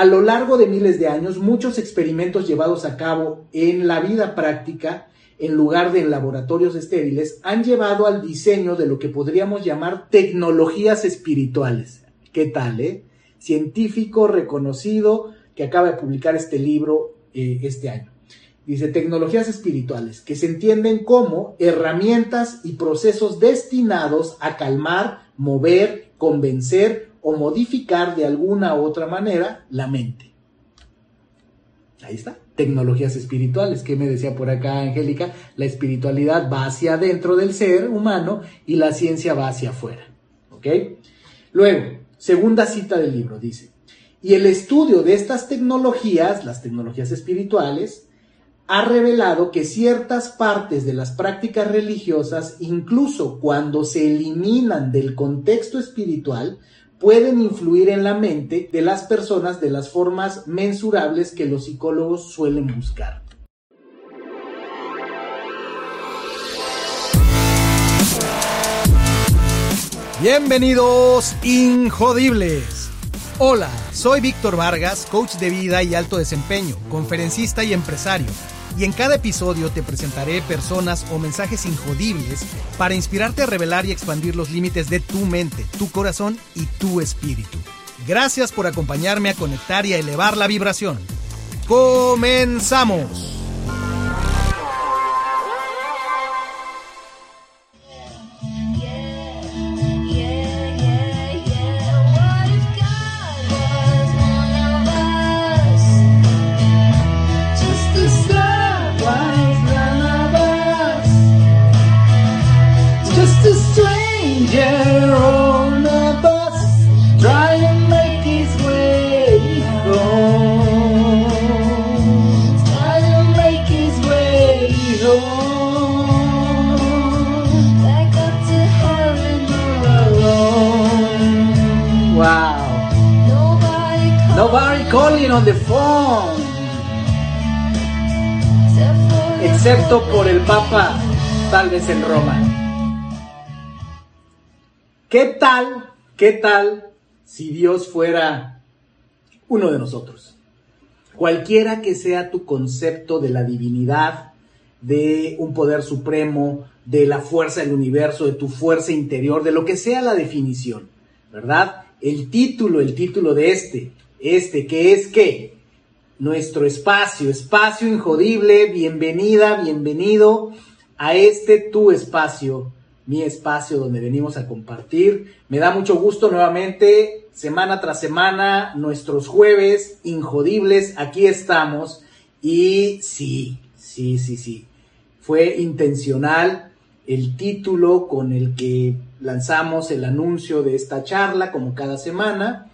a lo largo de miles de años, muchos experimentos llevados a cabo en la vida práctica, en lugar de en laboratorios estériles, han llevado al diseño de lo que podríamos llamar tecnologías espirituales. ¿Qué tal, eh? Científico reconocido que acaba de publicar este libro eh, este año. Dice, tecnologías espirituales, que se entienden como herramientas y procesos destinados a calmar, mover, convencer o modificar de alguna u otra manera la mente. Ahí está, tecnologías espirituales. ¿Qué me decía por acá Angélica? La espiritualidad va hacia adentro del ser humano y la ciencia va hacia afuera. ¿Ok? Luego, segunda cita del libro, dice, y el estudio de estas tecnologías, las tecnologías espirituales, ha revelado que ciertas partes de las prácticas religiosas, incluso cuando se eliminan del contexto espiritual, pueden influir en la mente de las personas de las formas mensurables que los psicólogos suelen buscar. Bienvenidos, Injodibles. Hola, soy Víctor Vargas, coach de vida y alto desempeño, conferencista y empresario y en cada episodio te presentaré personas o mensajes injodibles para inspirarte a revelar y expandir los límites de tu mente, tu corazón y tu espíritu. Gracias por acompañarme a conectar y a elevar la vibración. ¡Comenzamos! Por el Papa, tal vez en Roma. ¿Qué tal, qué tal si Dios fuera uno de nosotros? Cualquiera que sea tu concepto de la divinidad, de un poder supremo, de la fuerza del universo, de tu fuerza interior, de lo que sea la definición, ¿verdad? El título, el título de este, este que es que nuestro espacio, espacio injodible, bienvenida, bienvenido a este tu espacio, mi espacio donde venimos a compartir. Me da mucho gusto nuevamente, semana tras semana, nuestros jueves injodibles, aquí estamos. Y sí, sí, sí, sí, fue intencional el título con el que lanzamos el anuncio de esta charla, como cada semana.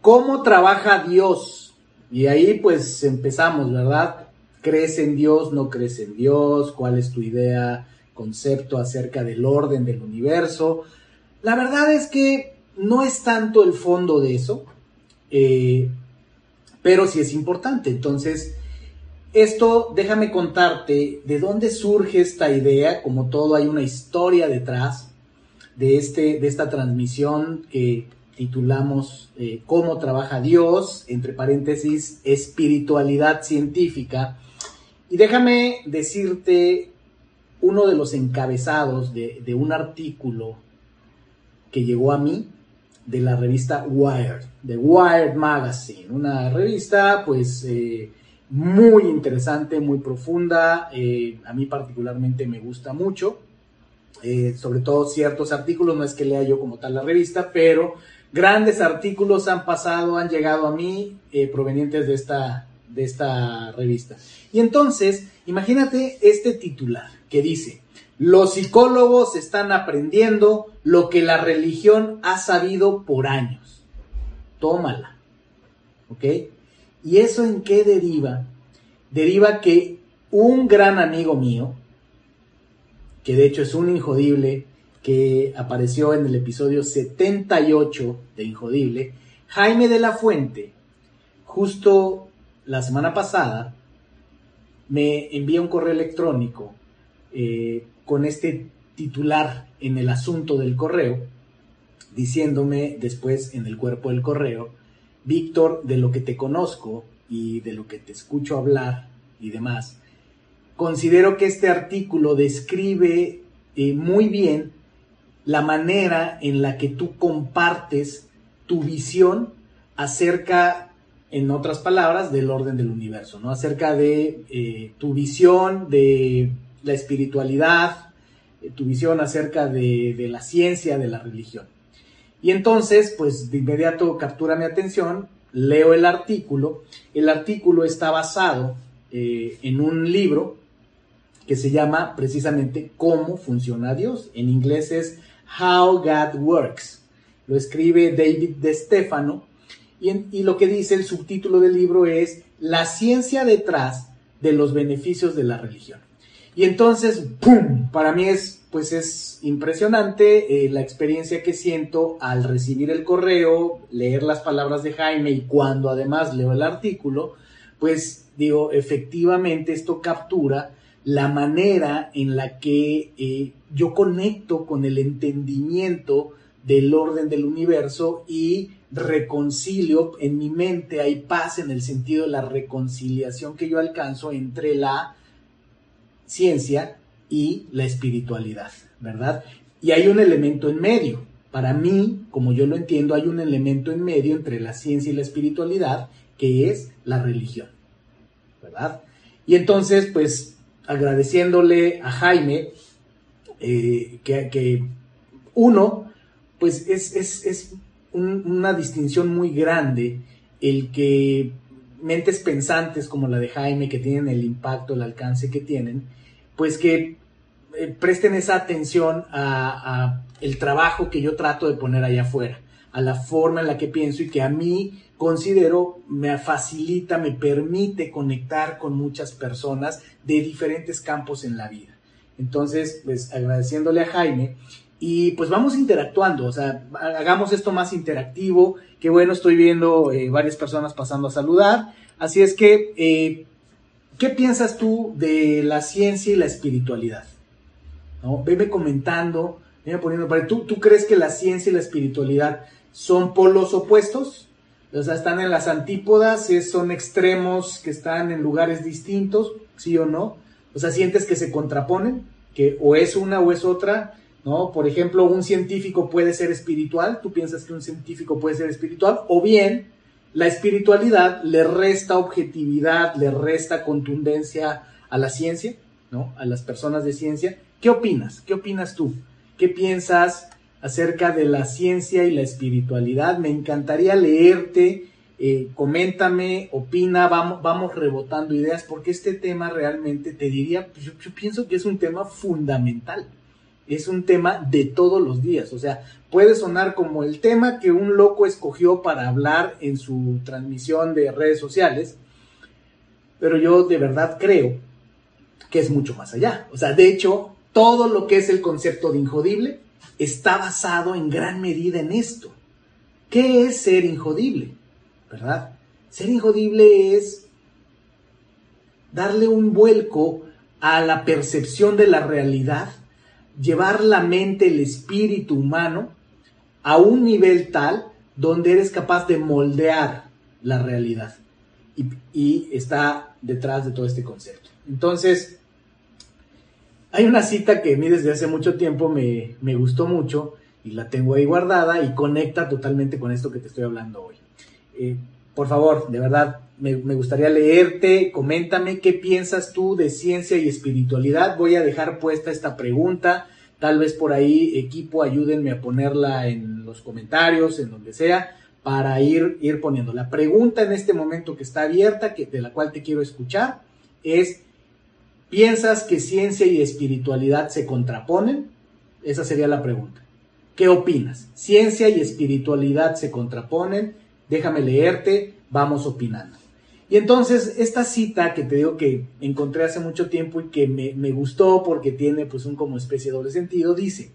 ¿Cómo trabaja Dios? Y ahí pues empezamos, ¿verdad? ¿Crees en Dios? ¿No crees en Dios? ¿Cuál es tu idea, concepto acerca del orden del universo? La verdad es que no es tanto el fondo de eso, eh, pero sí es importante. Entonces, esto déjame contarte de dónde surge esta idea, como todo hay una historia detrás de, este, de esta transmisión que titulamos eh, Cómo trabaja Dios, entre paréntesis, espiritualidad científica. Y déjame decirte uno de los encabezados de, un artículo que llegó a mí de la revista Wired, de Wired Magazine, una revista pues eh, muy interesante, muy profunda, eh, a mí particularmente me gusta mucho, sobre todo ciertos artículos, no es que lea yo como tal la revista, pero Grandes artículos han pasado, han llegado a mí eh, provenientes de esta, de esta revista. Y entonces, imagínate este titular que dice, los psicólogos están aprendiendo lo que la religión ha sabido por años. Tómala. ¿Ok? ¿Y eso en qué deriva? Deriva que un gran amigo mío, que de hecho es un injodible, que apareció en el episodio 78 de Injodible, Jaime de la Fuente, justo la semana pasada, me envía un correo electrónico eh, con este titular en el asunto del correo, diciéndome después en el cuerpo del correo, Víctor, de lo que te conozco y de lo que te escucho hablar y demás, considero que este artículo describe eh, muy bien la manera en la que tú compartes tu visión acerca, en otras palabras, del orden del universo, ¿no? Acerca de eh, tu visión de la espiritualidad, eh, tu visión acerca de, la ciencia, de la religión. Y entonces, pues de inmediato captura mi atención, leo el artículo. El artículo está basado eh, en un libro que se llama precisamente Cómo funciona Dios. En inglés es How God Works. Lo escribe David De Stefano y, y lo que dice el subtítulo del libro es La ciencia detrás de los beneficios de la religión. Y entonces, ¡pum! Para mí es, pues es impresionante eh, la experiencia que siento al recibir el correo, leer las palabras de Jaime y cuando además leo el artículo, pues digo, efectivamente esto captura la manera en la que eh, yo conecto con el entendimiento del orden del universo y reconcilio en mi mente, hay paz en el sentido de la reconciliación que yo alcanzo entre la ciencia y la espiritualidad, ¿verdad? Y hay un elemento en medio. Para mí, como yo lo entiendo, hay un elemento en medio entre la ciencia y la espiritualidad, que es la religión, ¿verdad? Y entonces, pues, agradeciéndole a Jaime, eh, que, uno, pues es, es, una distinción muy grande el que mentes pensantes como la de Jaime, que tienen el impacto, el alcance que tienen, pues que eh, presten esa atención a, el trabajo que yo trato de poner allá afuera, a la forma en la que pienso y que a mí considero me facilita, me permite conectar con muchas personas de diferentes campos en la vida. Entonces, pues agradeciéndole a Jaime y pues vamos interactuando, o sea, hagamos esto más interactivo, que bueno, estoy viendo eh, varias personas pasando a saludar, así es que eh, ¿Qué piensas tú de la ciencia y la espiritualidad? ¿No? Veme comentando, veme poniendo ¿Tú, ¿Tú crees que la ciencia y la espiritualidad son polos opuestos? O sea, están en las antípodas, son extremos que están en lugares distintos, ¿sí o no? O sea, sientes que se contraponen, que o es una o es otra, ¿no? Por ejemplo, un científico puede ser espiritual, tú piensas que un científico puede ser espiritual, o bien la espiritualidad le resta objetividad, le resta contundencia a la ciencia, ¿no? A las personas de ciencia. ¿Qué opinas? ¿Qué opinas tú? ¿Qué piensas acerca de la ciencia y la espiritualidad? Me encantaría leerte. Eh, coméntame, opina, vamos, rebotando ideas, porque este tema realmente te diría, pues yo pienso que es un tema fundamental es un tema de todos los días. O sea, puede sonar como el tema que un loco escogió para hablar en su transmisión de redes sociales, pero yo de verdad creo que es mucho más allá. O sea, de hecho, todo lo que es el concepto de injodible está basado en gran medida en esto. ¿Qué es ser injodible? ¿Verdad? Ser injodible es darle un vuelco a la percepción de la realidad llevar la mente, el espíritu humano a un nivel tal donde eres capaz de moldear la realidad. Y, está detrás de todo este concepto. Entonces, hay una cita que a mí desde hace mucho tiempo me, gustó mucho y la tengo ahí guardada y conecta totalmente con esto que te estoy hablando hoy. Eh, por favor, de verdad, me, me, gustaría leerte, coméntame qué piensas tú de ciencia y espiritualidad. Voy a dejar puesta esta pregunta, tal vez por ahí equipo ayúdenme a ponerla en los comentarios, en donde sea, para ir, ir poniendo. La pregunta en este momento que está abierta, que, de la cual te quiero escuchar, es, ¿piensas que ciencia y espiritualidad se contraponen? Esa sería la pregunta. ¿Qué opinas? ¿Ciencia y espiritualidad se contraponen? Déjame leerte, vamos opinando. Y entonces esta cita que te digo que encontré hace mucho tiempo y que me, gustó porque tiene pues un como especie de doble sentido, dice,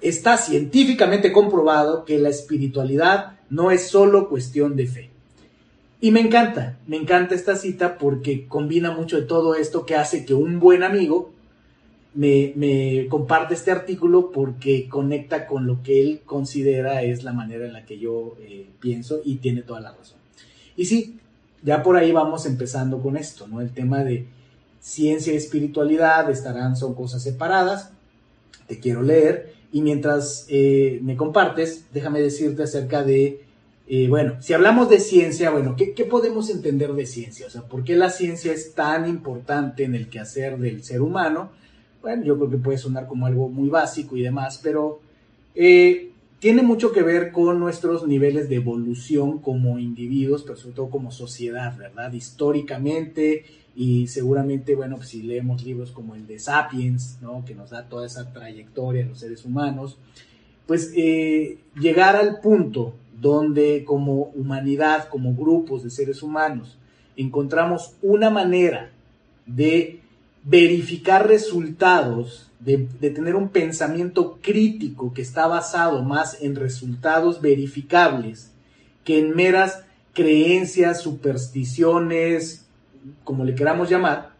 está científicamente comprobado que la espiritualidad no es solo cuestión de fe. Y me encanta, me encanta esta cita porque combina mucho de todo esto que hace que un buen amigo me, comparte este artículo porque conecta con lo que él considera es la manera en la que yo eh, pienso y tiene toda la razón. Y sí, ya por ahí vamos empezando con esto, ¿no? El tema de ciencia y espiritualidad estarán, son cosas separadas. Te quiero leer y mientras eh, me compartes, déjame decirte acerca de, eh, bueno, si hablamos de ciencia, bueno, ¿qué, ¿qué, podemos entender de ciencia? O sea, ¿por qué la ciencia es tan importante en el quehacer del ser humano? Bueno, yo creo que puede sonar como algo muy básico y demás, pero eh, tiene mucho que ver con nuestros niveles de evolución como individuos, pero sobre todo como sociedad, ¿verdad? Históricamente y seguramente, bueno, pues si leemos libros como el de Sapiens, ¿no? Que nos da toda esa trayectoria de los seres humanos, pues eh, llegar al punto donde como humanidad, como grupos de seres humanos, encontramos una manera de verificar resultados, de, tener un pensamiento crítico que está basado más en resultados verificables que en meras creencias, supersticiones, como le queramos llamar,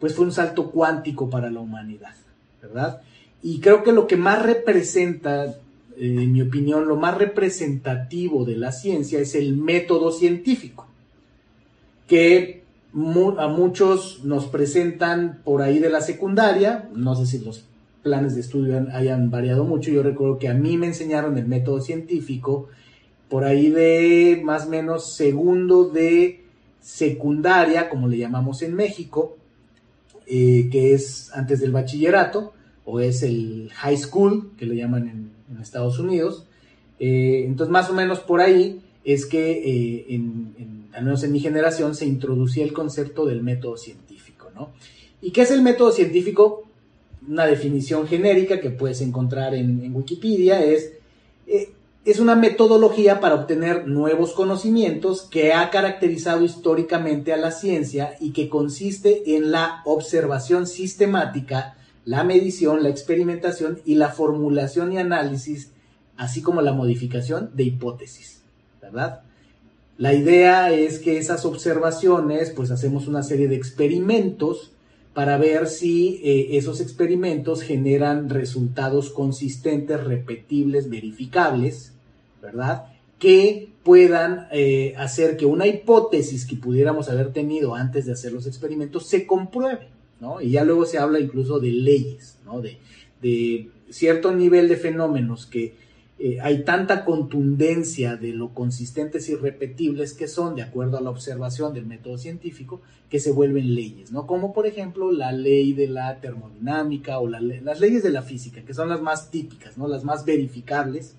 pues fue un salto cuántico para la humanidad, ¿verdad? Y creo que lo que más representa, eh, en mi opinión, lo más representativo de la ciencia es el método científico, que a muchos nos presentan por ahí de la secundaria, no sé si los planes de estudio hayan variado mucho, yo recuerdo que a mí me enseñaron el método científico por ahí de más o menos segundo de secundaria, como le llamamos en México, eh, que es antes del bachillerato, o es el high school, que le llaman en, Estados Unidos. Eh, entonces, más o menos por ahí es que, eh, en, al menos en mi generación, se introducía el concepto del método científico, ¿no? ¿Y qué es el método científico? Una definición genérica que puedes encontrar en, Wikipedia es es una metodología para obtener nuevos conocimientos que ha caracterizado históricamente a la ciencia y que consiste en la observación sistemática, la medición, la experimentación y la formulación y análisis, así como la modificación de hipótesis, ¿verdad? La idea es que esas observaciones, pues hacemos una serie de experimentos para ver si eh, esos experimentos generan resultados consistentes, repetibles, verificables, ¿verdad? Que puedan eh, hacer que una hipótesis que pudiéramos haber tenido antes de hacer los experimentos se compruebe, ¿no? Y ya luego se habla incluso de leyes, ¿no? De, cierto nivel de fenómenos que eh, hay tanta contundencia de lo consistentes y repetibles que son, de acuerdo a la observación del método científico, que se vuelven leyes, ¿no? Como por ejemplo la ley de la termodinámica o las leyes de la física, que son las más típicas, ¿no? Las más verificables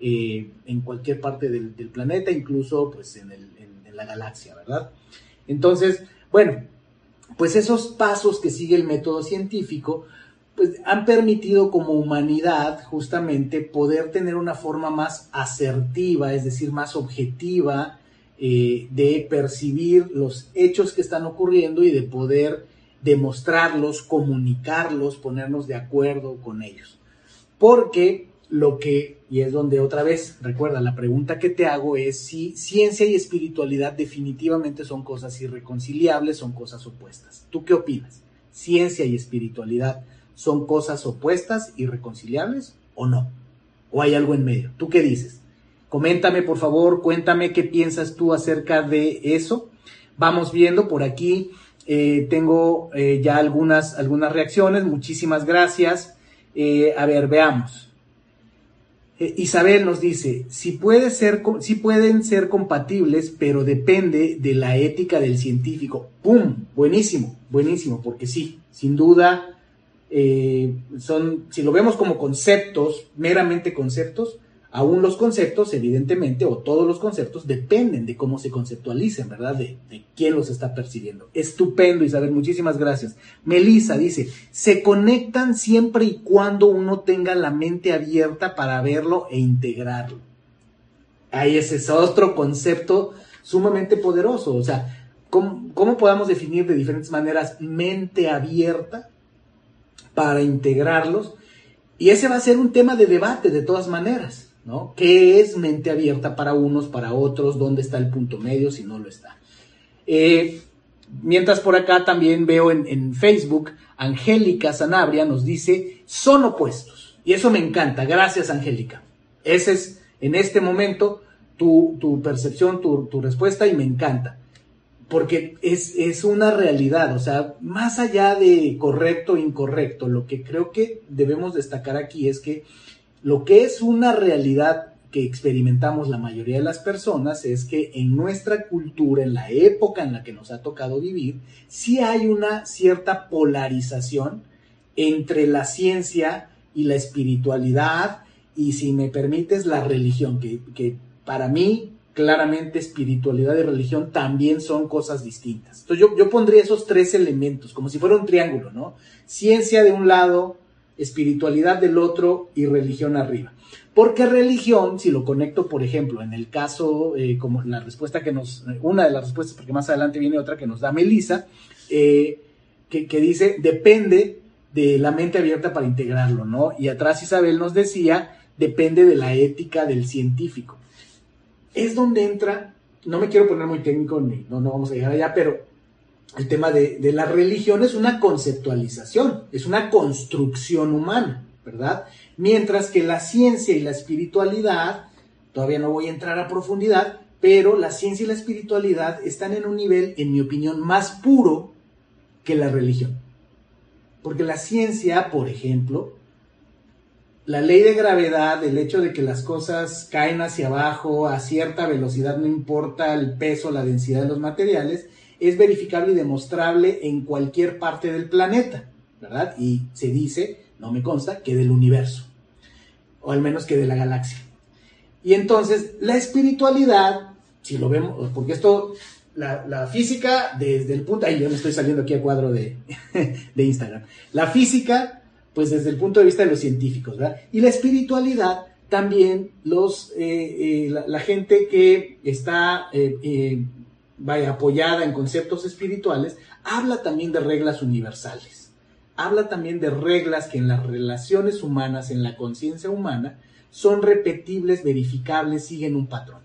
eh, en cualquier parte del, planeta, incluso pues en, la galaxia, ¿verdad? Entonces, bueno, pues esos pasos que sigue el método científico, pues han permitido como humanidad justamente poder tener una forma más asertiva, es decir, más objetiva eh, de percibir los hechos que están ocurriendo y de poder demostrarlos, comunicarlos, ponernos de acuerdo con ellos. Porque lo que, y es donde otra vez, recuerda, la pregunta que te hago es si ciencia y espiritualidad definitivamente son cosas irreconciliables, son cosas opuestas. ¿Tú qué opinas? ¿Ciencia y espiritualidad son cosas opuestas, irreconciliables o no? ¿O hay algo en medio? ¿Tú qué dices? Coméntame, por favor, cuéntame qué piensas tú acerca de eso. Vamos viendo por aquí. Eh, tengo eh, ya algunas, algunas reacciones. Muchísimas gracias. Eh, a ver, veamos. Isabel nos dice, si, puede ser, si pueden ser compatibles, pero depende de la ética del científico. ¡Pum! Buenísimo, buenísimo, porque sí, sin duda, eh, son, si lo vemos como conceptos, meramente conceptos, Aún los conceptos, evidentemente, o todos los conceptos, dependen de cómo se conceptualicen, ¿verdad? De, quién los está percibiendo. Estupendo, Isabel, muchísimas gracias. Melissa dice, se conectan siempre y cuando uno tenga la mente abierta para verlo e integrarlo. Ahí ese es otro concepto sumamente poderoso. O sea, ¿cómo, cómo podamos definir de diferentes maneras mente abierta para integrarlos? Y ese va a ser un tema de debate de todas maneras. ¿no? ¿Qué es mente abierta para unos, para otros? ¿Dónde está el punto medio si no lo está? Eh, mientras por acá también veo en, Facebook, Angélica Sanabria nos dice, son opuestos. Y eso me encanta. Gracias, Angélica. Ese es, en este momento, tu, percepción, tu, tu, respuesta y me encanta. Porque es, es una realidad, o sea, más allá de correcto o incorrecto, lo que creo que debemos destacar aquí es que lo que es una realidad que experimentamos la mayoría de las personas es que en nuestra cultura, en la época en la que nos ha tocado vivir, sí hay una cierta polarización entre la ciencia y la espiritualidad y si me permites la religión, que, que para mí claramente espiritualidad y religión también son cosas distintas. Entonces yo, yo pondría esos tres elementos como si fuera un triángulo, ¿no? Ciencia de un lado, espiritualidad del otro y religión arriba. Porque religión, si lo conecto, por ejemplo, en el caso, eh, como la respuesta que nos, una de las respuestas, porque más adelante viene otra que nos da Melissa, eh, que, que, dice, depende de la mente abierta para integrarlo, ¿no? Y atrás Isabel nos decía, depende de la ética del científico. Es donde entra, no me quiero poner muy técnico, ni, no, no vamos a llegar allá, pero el tema de, de la religión es una conceptualización, es una construcción humana, ¿verdad? Mientras que la ciencia y la espiritualidad, todavía no voy a entrar a profundidad, pero la ciencia y la espiritualidad están en un nivel, en mi opinión, más puro que la religión. Porque la ciencia, por ejemplo, la ley de gravedad, el hecho de que las cosas caen hacia abajo a cierta velocidad, no importa el peso, la densidad de los materiales, es verificable y demostrable en cualquier parte del planeta, ¿verdad? Y se dice, no me consta, que del universo o al menos que de la galaxia. Y entonces, la espiritualidad, si lo vemos, porque esto, la, física, desde el punto, ahí yo me estoy saliendo aquí al cuadro de, de Instagram, la física, pues desde el punto de vista de los científicos, ¿verdad? Y la espiritualidad, también los, eh, eh, la, gente que está, eh, apoyada en conceptos espirituales, habla también de reglas universales habla también de reglas que en las relaciones humanas, en la conciencia humana, son repetibles, verificables, siguen un patrón.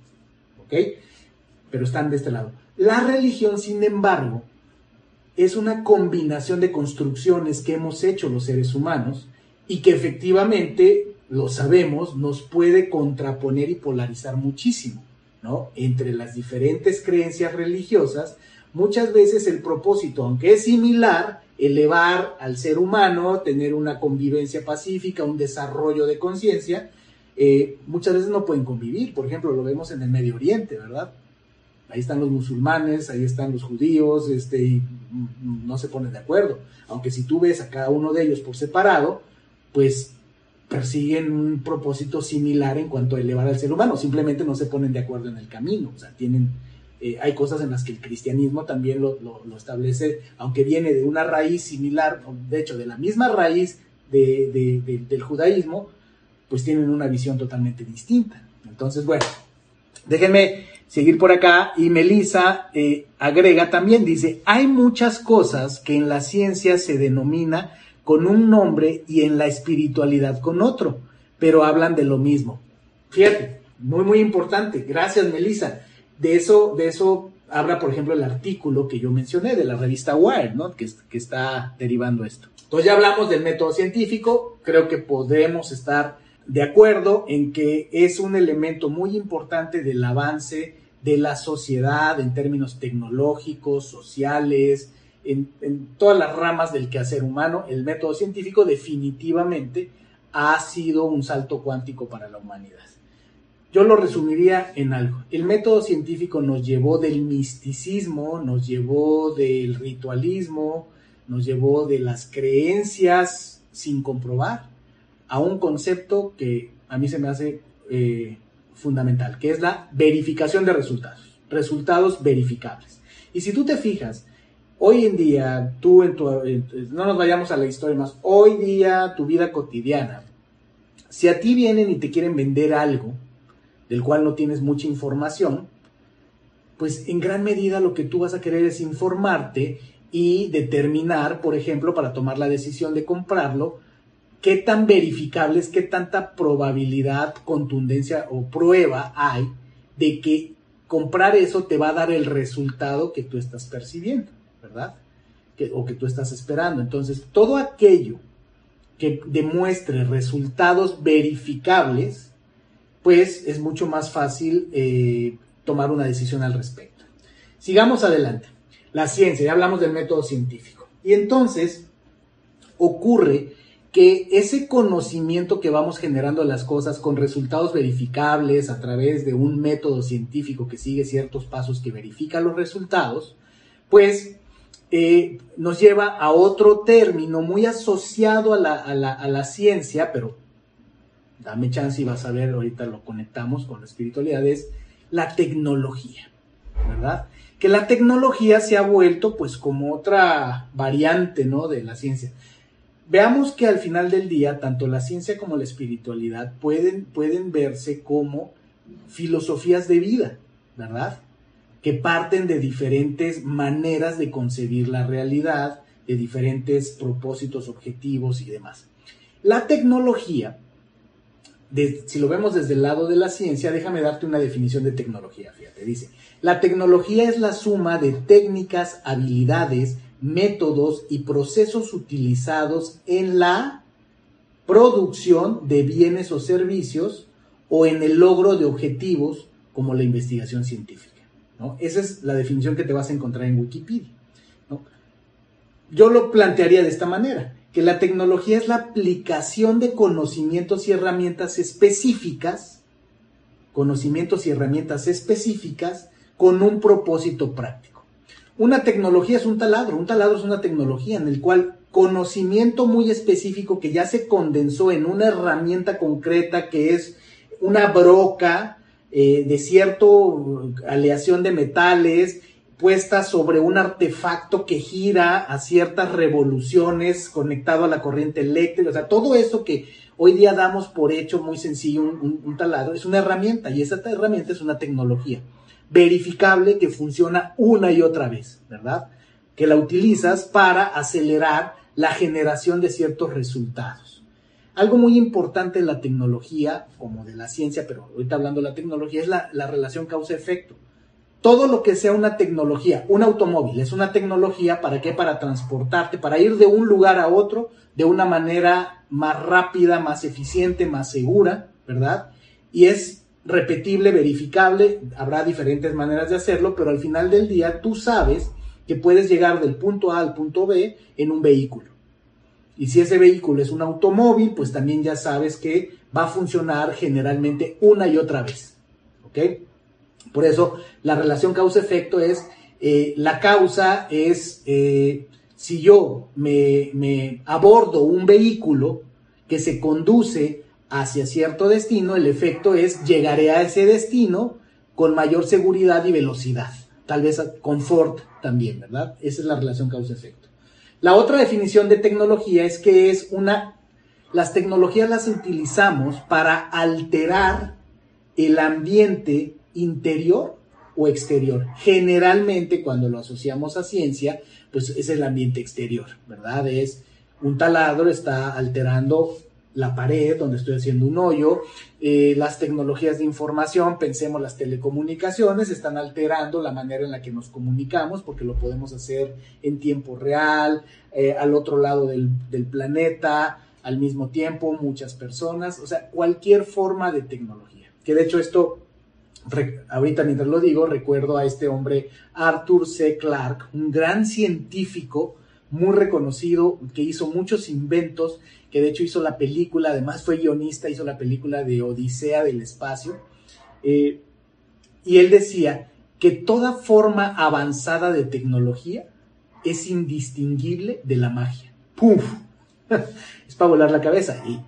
¿Ok? Pero están de este lado. La religión, sin embargo, es una combinación de construcciones que hemos hecho los seres humanos y que efectivamente, lo sabemos, nos puede contraponer y polarizar muchísimo, ¿no? Entre las diferentes creencias religiosas, muchas veces el propósito, aunque es similar, elevar al ser humano, tener una convivencia pacífica, un desarrollo de conciencia, eh, muchas veces no pueden convivir. Por ejemplo, lo vemos en el Medio Oriente, ¿verdad? Ahí están los musulmanes, ahí están los judíos, este, y no se ponen de acuerdo. Aunque si tú ves a cada uno de ellos por separado, pues persiguen un propósito similar en cuanto a elevar al ser humano, simplemente no se ponen de acuerdo en el camino, o sea, tienen eh, hay cosas en las que el cristianismo también lo, establece, aunque viene de una raíz similar, de hecho, de la misma raíz del judaísmo, pues tienen una visión totalmente distinta. Entonces, bueno, déjenme seguir por acá y Melissa eh, agrega también, dice, hay muchas cosas que en la ciencia se denomina con un nombre y en la espiritualidad con otro, pero hablan de lo mismo. Fíjate, muy, muy importante. Gracias, Melissa. De eso, de eso habla, por ejemplo, el artículo que yo mencioné de la revista Wired, ¿no? Que, que está derivando esto. Entonces ya hablamos del método científico, creo que podemos estar de acuerdo en que es un elemento muy importante del avance de la sociedad en términos tecnológicos, sociales, en, todas las ramas del quehacer humano, el método científico definitivamente ha sido un salto cuántico para la humanidad. Yo lo resumiría en algo. El método científico nos llevó del misticismo, nos llevó del ritualismo, nos llevó de las creencias sin comprobar a un concepto que a mí se me hace eh, fundamental, que es la verificación de resultados, resultados verificables. Y si tú te fijas, hoy en día, tú en tu, no nos vayamos a la historia más, hoy día tu vida cotidiana, si a ti vienen y te quieren vender algo, del cual no tienes mucha información, pues en gran medida lo que tú vas a querer es informarte y determinar, por ejemplo, para tomar la decisión de comprarlo, qué tan verificables, qué tanta probabilidad, contundencia o prueba hay de que comprar eso te va a dar el resultado que tú estás percibiendo, ¿verdad? o que tú estás esperando. Entonces, todo aquello que demuestre resultados verificables, pues es mucho más fácil eh, tomar una decisión al respecto. Sigamos adelante. La ciencia, ya hablamos del método científico. Y entonces ocurre que ese conocimiento que vamos generando las cosas con resultados verificables a través de un método científico que sigue ciertos pasos que verifica los resultados, pues eh, nos lleva a otro término muy asociado a la, a la ciencia, pero dame chance y vas a ver, ahorita lo conectamos con la espiritualidad, es la tecnología, ¿verdad? Que la tecnología se ha vuelto pues como otra variante, ¿no? De la ciencia. Veamos que al final del día, tanto la ciencia como la espiritualidad pueden, pueden verse como filosofías de vida, ¿verdad? Que parten de diferentes maneras de concebir la realidad, de diferentes propósitos, objetivos y demás. La tecnología si lo vemos desde el lado de la ciencia, déjame darte una definición de tecnología. Fíjate, dice, la tecnología es la suma de técnicas, habilidades, métodos y procesos utilizados en la producción de bienes o servicios o en el logro de objetivos como la investigación científica. Esa es la definición que te vas a encontrar en Wikipedia. Yo lo plantearía de esta manera que la tecnología es la aplicación de conocimientos y herramientas específicas, conocimientos y herramientas específicas con un propósito práctico. Una tecnología es un taladro, un taladro es una tecnología en el cual conocimiento muy específico que ya se condensó en una herramienta concreta que es una broca eh, de cierta aleación de metales, puesta sobre un artefacto que gira a ciertas revoluciones conectado a la corriente eléctrica, o sea, todo eso que hoy día damos por hecho muy sencillo, un, taladro, es una herramienta y esa herramienta es una tecnología verificable que funciona una y otra vez, ¿verdad? Que la utilizas para acelerar la generación de ciertos resultados. Algo muy importante en la tecnología, como de la ciencia, pero ahorita hablando de la tecnología, es la, la relación causa-efecto todo lo que sea una tecnología, un automóvil es una tecnología, ¿para qué? Para transportarte, para ir de un lugar a otro de una manera más rápida, más eficiente, más segura, ¿verdad? Y es repetible, verificable, habrá diferentes maneras de hacerlo, pero al final del día tú sabes que puedes llegar del punto A al punto B en un vehículo. Y si ese vehículo es un automóvil, pues también ya sabes que va a funcionar generalmente una y otra vez. ¿Ok? Por eso la relación causa-efecto es, eh, la causa es, eh, si yo me, me abordo un vehículo que se conduce hacia cierto destino, el efecto es llegaré a ese destino con mayor seguridad y velocidad, tal vez confort también, ¿verdad? Esa es la relación causa-efecto. La otra definición de tecnología es que es una, las tecnologías las utilizamos para alterar el ambiente interior o exterior. Generalmente cuando lo asociamos a ciencia, pues es el ambiente exterior, ¿verdad? Es un taladro está alterando la pared donde estoy haciendo un hoyo, eh, las tecnologías de información, pensemos las telecomunicaciones, están alterando la manera en la que nos comunicamos porque lo podemos hacer en tiempo real, eh, al otro lado del, del planeta, al mismo tiempo, muchas personas, o sea, cualquier forma de tecnología. Que de hecho esto ahorita mientras lo digo, recuerdo a este hombre Arthur C. Clarke, un gran científico muy reconocido que hizo muchos inventos, que de hecho hizo la película, además fue guionista, hizo la película de Odisea del Espacio, eh, y él decía que toda forma avanzada de tecnología es indistinguible de la magia. ¡Puf! es para volar la cabeza y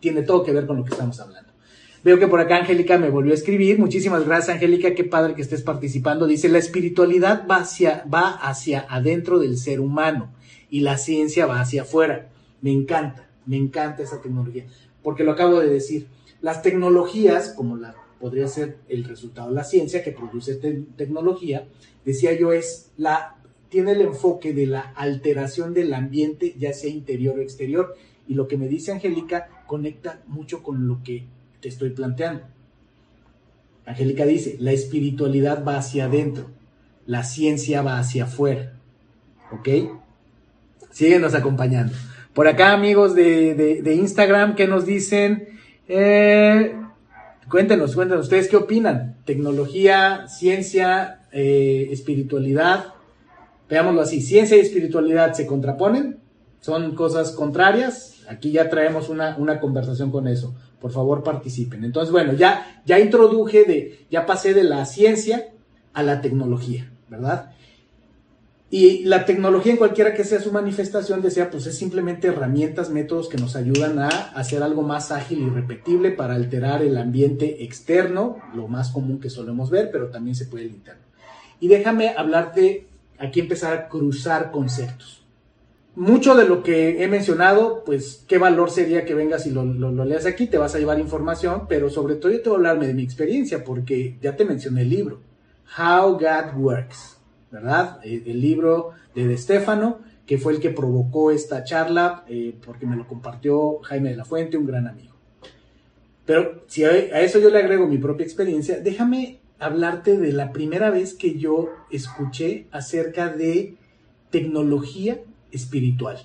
tiene todo que ver con lo que estamos hablando. Veo que por acá Angélica me volvió a escribir. Muchísimas gracias, Angélica. Qué padre que estés participando. Dice, la espiritualidad va hacia, va hacia adentro del ser humano y la ciencia va hacia afuera. Me encanta, me encanta esa tecnología. Porque lo acabo de decir. Las tecnologías, como la podría ser el resultado de la ciencia que produce tecnología, decía yo, es la, tiene el enfoque de la alteración del ambiente, ya sea interior o exterior. Y lo que me dice Angélica conecta mucho con lo que te estoy planteando. Angélica dice, la espiritualidad va hacia adentro, la ciencia va hacia afuera. ¿Ok? Síguenos acompañando. Por acá, amigos de, Instagram, que nos dicen, eh, Cuéntenos, cuéntenos, ¿ustedes qué opinan? Tecnología, ciencia, eh, espiritualidad. Veámoslo así, ciencia y espiritualidad se contraponen, son cosas contrarias. Aquí ya traemos una, una conversación con eso. Por favor, participen. Entonces, bueno, ya, ya introduje de, ya pasé de la ciencia a la tecnología, ¿verdad? Y la tecnología en cualquiera que sea su manifestación, decía, pues es simplemente herramientas, métodos que nos ayudan a hacer algo más ágil y repetible para alterar el ambiente externo, lo más común que solemos ver, pero también se puede el interno. Y déjame hablarte, aquí empezar a cruzar conceptos. Mucho de lo que he mencionado, pues qué valor sería que vengas y lo, leas aquí, te vas a llevar información, pero sobre todo yo te voy a hablarme de mi experiencia, porque ya te mencioné el libro, How God Works ¿verdad? Eh, el libro de De Stefano, que fue el que provocó esta charla, eh, porque me lo compartió Jaime de la Fuente, un gran amigo. Pero si a eso yo le agrego mi propia experiencia, déjame hablarte de la primera vez que yo escuché acerca de tecnología espiritual.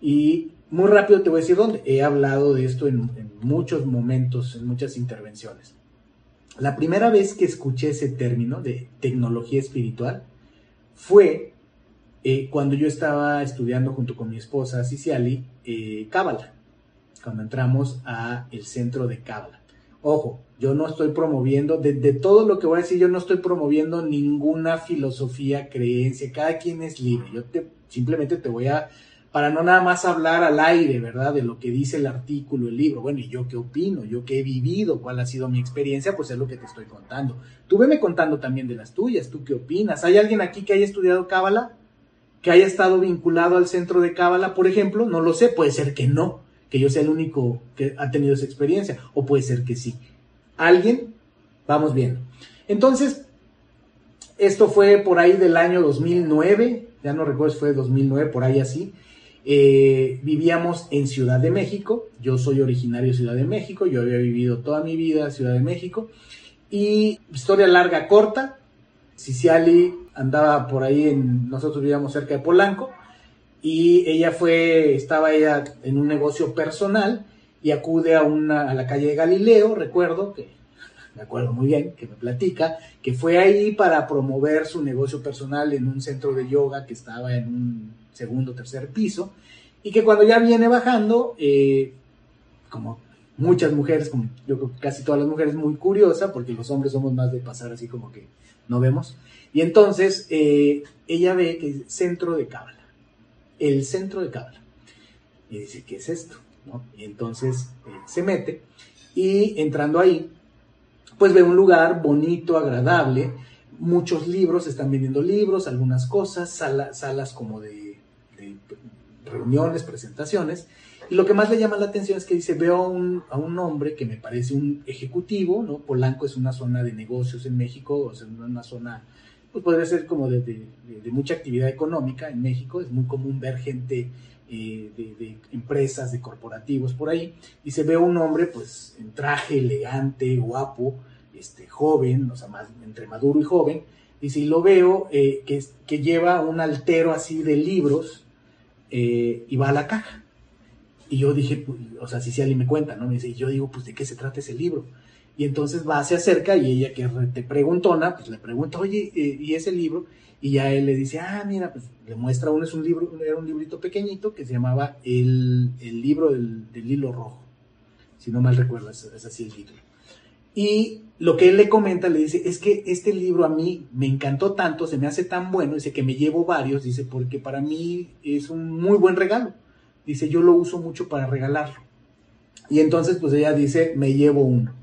Y muy rápido te voy a decir dónde. He hablado de esto en, en muchos momentos, en muchas intervenciones. La primera vez que escuché ese término de tecnología espiritual fue eh, cuando yo estaba estudiando junto con mi esposa Ciciali eh, Cábala, cuando entramos a el centro de Cábala. Ojo, yo no estoy promoviendo, de, todo lo que voy a decir, yo no estoy promoviendo ninguna filosofía, creencia, cada quien es libre. Yo te, simplemente te voy a para no nada más hablar al aire, ¿verdad? De lo que dice el artículo, el libro. Bueno, ¿y yo qué opino? ¿Yo qué he vivido? ¿Cuál ha sido mi experiencia? Pues es lo que te estoy contando. Tú veme contando también de las tuyas. ¿Tú qué opinas? ¿Hay alguien aquí que haya estudiado Cábala? ¿Que haya estado vinculado al centro de Cábala, por ejemplo? No lo sé. Puede ser que no. Que yo sea el único que ha tenido esa experiencia. O puede ser que sí. ¿Alguien? Vamos viendo. Entonces, esto fue por ahí del año 2009. Ya no recuerdo si fue 2009, por ahí así eh, vivíamos en Ciudad de México, yo soy originario de Ciudad de México, yo había vivido toda mi vida en Ciudad de México. Y historia larga, corta, Ciciali andaba por ahí, en, nosotros vivíamos cerca de Polanco. Y ella fue, estaba ella en un negocio personal y acude a, una, a la calle de Galileo, recuerdo que me acuerdo muy bien, que me platica, que fue ahí para promover su negocio personal en un centro de yoga que estaba en un segundo tercer piso, y que cuando ya viene bajando, eh, como muchas mujeres, como yo creo que casi todas las mujeres, muy curiosa, porque los hombres somos más de pasar así como que no vemos, y entonces eh, ella ve que es centro de cábala, el centro de cábala, y dice, ¿qué es esto? Y entonces eh, se mete, y entrando ahí, pues ve un lugar bonito, agradable, muchos libros, están vendiendo libros, algunas cosas, salas como de reuniones, presentaciones, y lo que más le llama la atención es que dice, veo a un, a un hombre que me parece un ejecutivo, ¿no? Polanco es una zona de negocios en México, o sea, una zona, pues podría ser como de, de, mucha actividad económica en México, es muy común ver gente eh, de, empresas, de corporativos por ahí, y se ve un hombre pues en traje elegante, guapo, este, joven, o sea, más entre maduro y joven, y si lo veo eh, que, que lleva un altero así de libros, eh, y va a la caja. Y yo dije, pues, o sea, si si alguien me cuenta, ¿no? Me dice, y yo digo, pues, ¿de qué se trata ese libro? Y entonces va, se acerca y ella que te preguntona, pues le pregunta, oye, eh, ¿y ese libro? Y ya él le dice, ah, mira, pues le muestra uno, es un libro, era un librito pequeñito que se llamaba El, el libro del, del, hilo rojo. Si no mal recuerdo, es, es así el título. Y lo que él le comenta, le dice, es que este libro a mí me encantó tanto, se me hace tan bueno, dice que me llevo varios, dice, porque para mí es un muy buen regalo. Dice, yo lo uso mucho para regalarlo. Y entonces, pues ella dice, me llevo uno.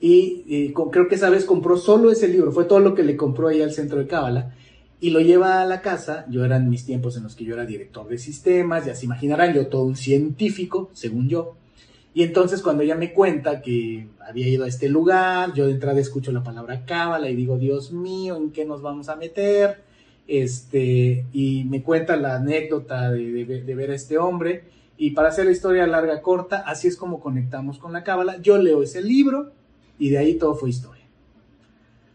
Y, creo que esa vez compró solo ese libro, fue todo lo que le compró ahí al centro de Cábala, y lo lleva a la casa. Yo eran mis tiempos en los que yo era director de sistemas, ya se imaginarán, yo todo un científico, según yo. Y entonces cuando ella me cuenta que había ido a este lugar, yo de entrada escucho la palabra cábala y digo, Dios mío, ¿en qué nos vamos a meter? Este, y me cuenta la anécdota de, ver a este hombre. Y para hacer la historia larga, corta, así es como conectamos con la cábala. Yo leo ese libro y de ahí todo fue historia.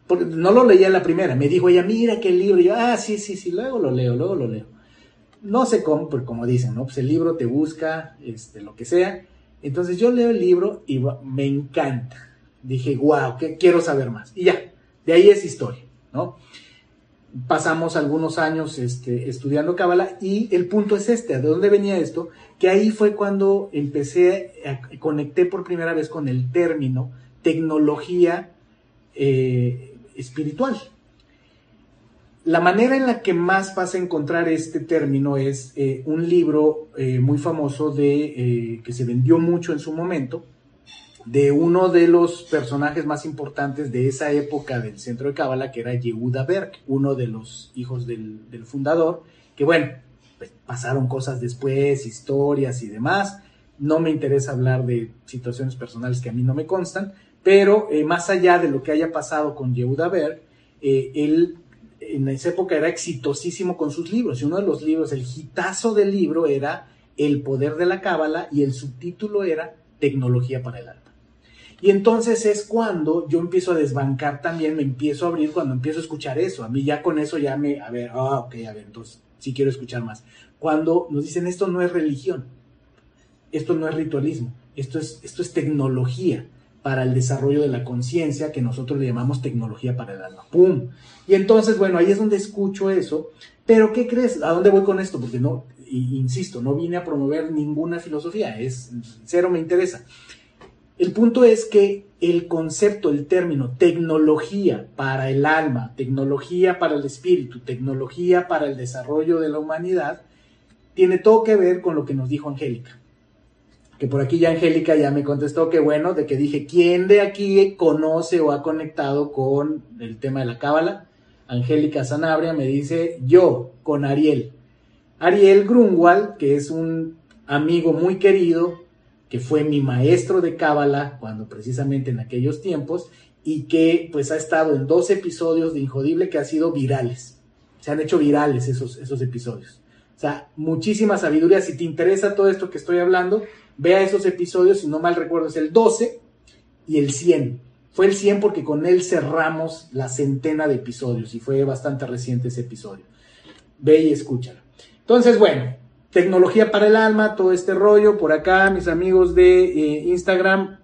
Porque no lo leía la primera, me dijo ella, mira qué libro. Y yo, ah, sí, sí, sí, luego lo leo, luego lo leo. No sé cómo, pero como dicen, ¿no? Pues el libro te busca, este, lo que sea Entonces yo leo el libro y me encanta. Dije, wow, que quiero saber más. Y ya, de ahí es historia, ¿no? Pasamos algunos años este, estudiando Cábala y el punto es este, ¿de dónde venía esto? Que ahí fue cuando empecé, a, conecté por primera vez con el término tecnología eh, espiritual. La manera en la que más vas a encontrar este término es eh, un libro eh, muy famoso de, eh, que se vendió mucho en su momento, de uno de los personajes más importantes de esa época del centro de Cábala, que era Yehuda Berg, uno de los hijos del, fundador, que bueno, pues, pasaron cosas después, historias y demás. No me interesa hablar de situaciones personales que a mí no me constan, pero más allá de lo que haya pasado con Yehuda Berg, él en esa época era exitosísimo con sus libros. Y uno de los libros, el hitazo del libro era El poder de la cábala y el subtítulo era Tecnología para el alma. Y entonces es cuando yo empiezo a desbancar también, me empiezo a abrir cuando empiezo a escuchar eso. A mí ya con eso ya me, a ver, ah, ok, a ver, entonces sí quiero escuchar más. Cuando nos dicen esto no es religión, esto no es ritualismo, esto es, esto es tecnología para el desarrollo de la conciencia, que nosotros le llamamos tecnología para el alma. ¡Pum! Y entonces, bueno, ahí es donde escucho eso. Pero, ¿qué crees? ¿A dónde voy con esto? Porque no, insisto, no vine a promover ninguna filosofía, es cero me interesa. El punto es que el concepto, el término tecnología para el alma, tecnología para el espíritu, tecnología para el desarrollo de la humanidad, tiene todo que ver con lo que nos dijo Angélica que por aquí ya Angélica ya me contestó que bueno, de que dije, ¿quién de aquí conoce o ha conectado con el tema de la cábala? Angélica Sanabria me dice, yo, con Ariel. Ariel Grunwald, que es un amigo muy querido, que fue mi maestro de cábala cuando precisamente en aquellos tiempos, y que pues ha estado en dos episodios de Injodible que han sido virales. Se han hecho virales esos, esos episodios. Muchísima sabiduría. Si te interesa todo esto que estoy hablando, Vea esos episodios, si no mal recuerdo, es el 12 y el 100. Fue el 100 porque con él cerramos la centena de episodios y fue bastante reciente ese episodio. Ve y escúchalo. Entonces, bueno, tecnología para el alma, todo este rollo. Por acá, mis amigos de eh, Instagram,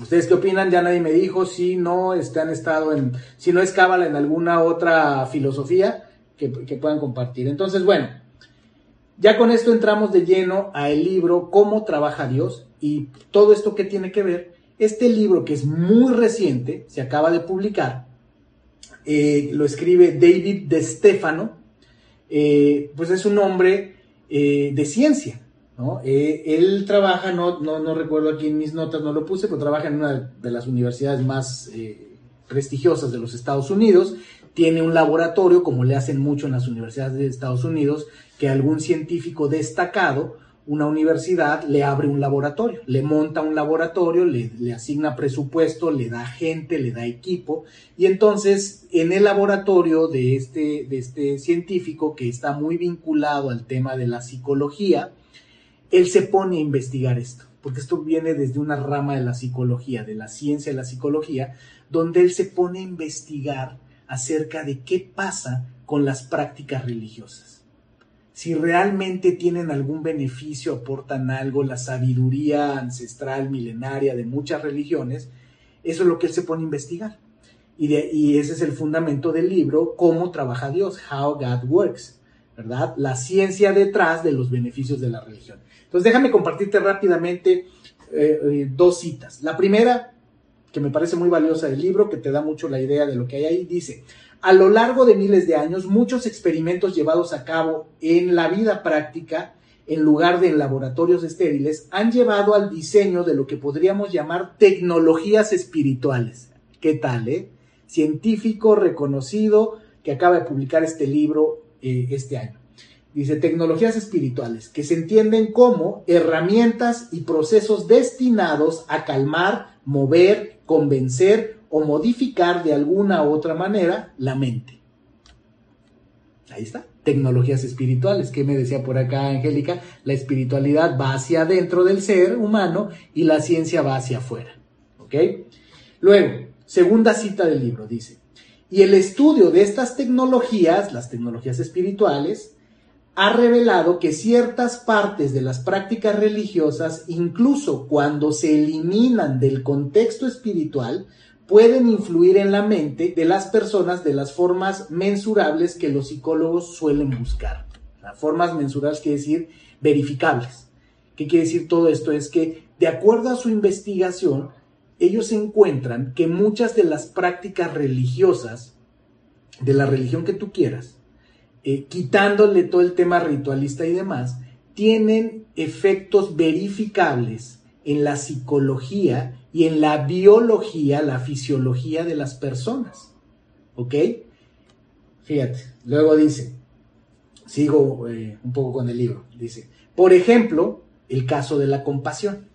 ¿ustedes qué opinan? Ya nadie me dijo si no este, han estado en, si no es cábala en alguna otra filosofía que puedan compartir. Entonces, bueno, ya con esto entramos de lleno al libro Cómo trabaja Dios y todo esto que tiene que ver. Este libro que es muy reciente, se acaba de publicar, eh, lo escribe David De Stefano, eh, pues es un hombre eh, de ciencia. ¿no? él trabaja, no, no, no, recuerdo aquí en mis notas, no lo puse, pero trabaja en una de las universidades más prestigiosas de los Estados Unidos. Tiene un laboratorio, como le hacen mucho en las universidades de Estados Unidos, que algún científico destacado, una universidad, le abre un laboratorio, le monta un laboratorio, le, asigna presupuesto, le da gente, le da equipo, y entonces en el laboratorio de este, de este científico que está muy vinculado al tema de la psicología, él se pone a investigar esto, porque esto viene desde una rama de la psicología, de la ciencia de la psicología, donde él se pone a investigar acerca de qué pasa con las prácticas religiosas si realmente tienen algún beneficio, aportan algo, la sabiduría ancestral, milenaria de muchas religiones, eso es lo que él se pone a investigar. Y, ese es el fundamento del libro, Cómo trabaja Dios, How God Works, ¿verdad? La ciencia detrás de los beneficios de la religión. Entonces déjame compartirte rápidamente eh, eh, dos citas. La primera, que me parece muy valiosa del libro, que te da mucho la idea de lo que hay ahí, dice, a lo largo de miles de años, muchos experimentos llevados a cabo en la vida práctica, en lugar de en laboratorios estériles, han llevado al diseño de lo que podríamos llamar tecnologías espirituales. ¿Qué tal, eh? Científico reconocido que acaba de publicar este libro eh, este año. Dice, tecnologías espirituales, que se entienden como herramientas y procesos destinados a calmar, mover, convencer o modificar de alguna u otra manera la mente. Ahí está. Tecnologías espirituales. ¿Qué me decía por acá Angélica? La espiritualidad va hacia adentro del ser humano y la ciencia va hacia afuera. Luego, segunda cita del libro dice, y el estudio de estas tecnologías, las tecnologías espirituales, ha revelado que ciertas partes de las prácticas religiosas, incluso cuando se eliminan del contexto espiritual, pueden influir en la mente de las personas de las formas mensurables que los psicólogos suelen buscar. Las formas mensurables quiere decir verificables. ¿Qué quiere decir todo esto? Es que, de acuerdo a su investigación, ellos encuentran que muchas de las prácticas religiosas, de la religión que tú quieras, eh, quitándole todo el tema ritualista y demás, tienen efectos verificables en la psicología y en la biología, la fisiología de las personas. ¿Ok? Fíjate, luego dice, sigo eh, un poco con el libro, dice, por ejemplo, el caso de la compasión.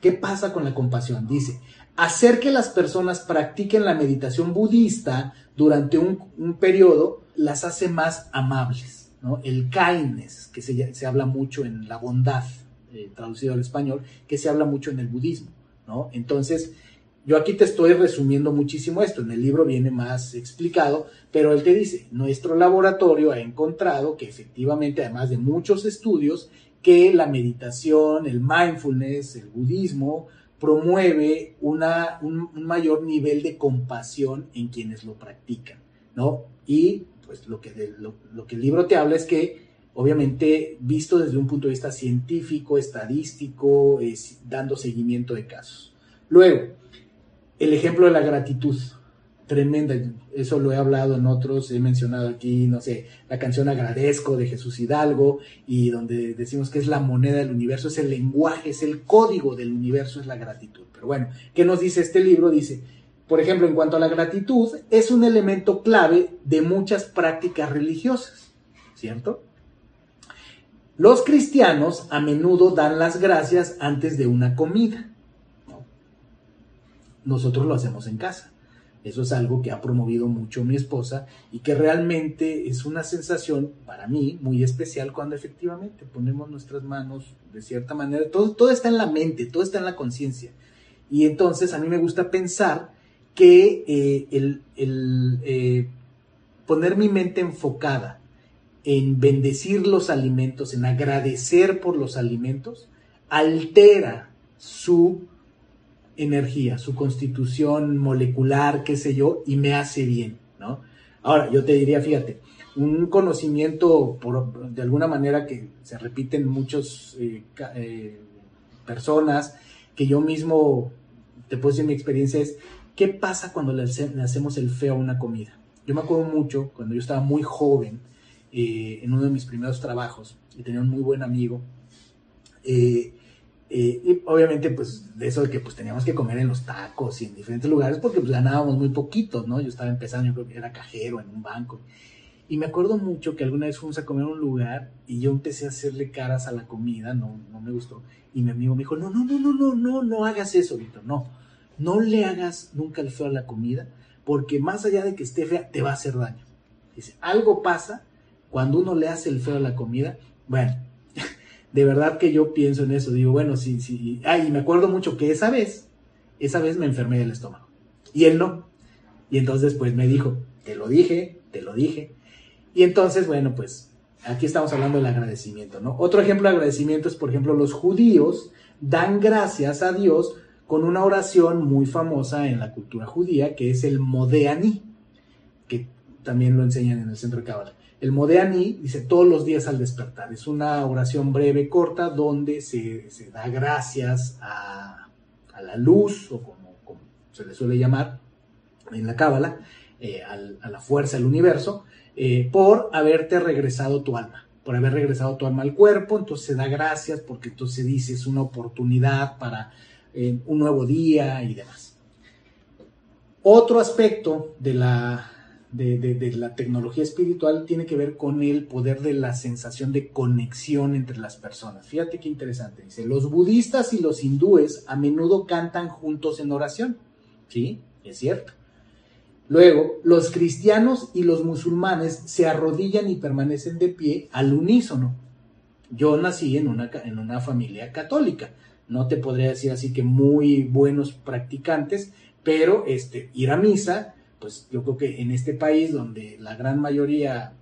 ¿Qué pasa con la compasión? Dice, hacer que las personas practiquen la meditación budista durante un periodo las hace más amables. ¿no? El kindness, que se, habla mucho en la bondad, eh, traducido al español, que se habla mucho en el budismo. ¿No? Entonces, yo aquí te estoy resumiendo muchísimo esto, en el libro viene más explicado, pero él te dice, nuestro laboratorio ha encontrado que efectivamente, además de muchos estudios, que la meditación, el mindfulness, el budismo, promueve una, un, mayor nivel de compasión en quienes lo practican, ¿no? Y pues lo que, lo, que el libro te habla es que obviamente visto desde un punto de vista científico, estadístico, es, dando seguimiento de casos. Luego, el ejemplo de la gratitud, tremenda, eso lo he hablado en otros, he mencionado aquí, no sé, la canción Agradezco de Jesús Hidalgo, y donde decimos que es la moneda del universo, es el lenguaje, es el código del universo, es la gratitud. Pero bueno, ¿qué nos dice este libro? Dice, por ejemplo, en cuanto a la gratitud, es un elemento clave de muchas prácticas religiosas, ¿cierto? Los cristianos a menudo dan las gracias antes de una comida. Nosotros lo hacemos en casa. Eso es algo que ha promovido mucho mi esposa y que realmente es una sensación para mí muy especial cuando efectivamente ponemos nuestras manos de cierta manera. Todo, está en la mente, todo está en la conciencia. Y entonces a mí me gusta pensar que eh, el, eh, poner mi mente enfocada en bendecir los alimentos, en agradecer por los alimentos, altera su energía, su constitución molecular, qué sé yo, y me hace bien, ¿no? Ahora, yo te diría, fíjate, un conocimiento por, de alguna manera que se repite en muchas eh, personas, que yo mismo te puedo decir mi experiencia es, ¿Qué pasa cuando le, hacemos el feo a una comida? Yo me acuerdo mucho cuando yo estaba muy joven, eh, en uno de mis primeros trabajos, y tenía un muy buen amigo. Eh, eh, y obviamente, pues, de eso de que pues teníamos que comer en los tacos y en diferentes lugares, porque pues ganábamos muy poquito, ¿no? Yo estaba empezando, yo creo que era cajero en un banco. Y me acuerdo mucho que alguna vez fuimos a comer a un lugar y yo empecé a hacerle caras a la comida, no, no me gustó. Y mi amigo me dijo, no, no, no, no, no, no, no hagas eso, Víctor, no no le hagas nunca el feo a la comida, porque más allá de que esté fea, te va a hacer daño. Dice, algo pasa cuando uno le hace el feo a la comida. Bueno, de verdad que yo pienso en eso. Digo, bueno, sí, sí. Ay, y me acuerdo mucho que esa vez, esa vez me enfermé del estómago. Y él no. Y entonces, pues me dijo, te lo dije, te lo dije. Y entonces, bueno, pues aquí estamos hablando del agradecimiento, ¿no? Otro ejemplo de agradecimiento es, por ejemplo, los judíos dan gracias a Dios con una oración muy famosa en la cultura judía, que es el Modeani, que también lo enseñan en el centro de Cábala. El Modeani dice todos los días al despertar. Es una oración breve, corta, donde se, da gracias a, la luz, o como, se le suele llamar en la Cábala, eh, a la fuerza del universo, eh, por haberte regresado tu alma, por haber regresado tu alma al cuerpo. Entonces se da gracias porque entonces dice es una oportunidad para un nuevo día y demás. Otro aspecto de la, de, la tecnología espiritual tiene que ver con el poder de la sensación de conexión entre las personas. Fíjate qué interesante. Dice, los budistas y los hindúes a menudo cantan juntos en oración. Sí, es cierto. Luego, los cristianos y los musulmanes se arrodillan y permanecen de pie al unísono. Yo nací en una, en una familia católica no te podría decir así que muy buenos practicantes, pero este, ir a misa, pues yo creo que en este país donde la gran mayoría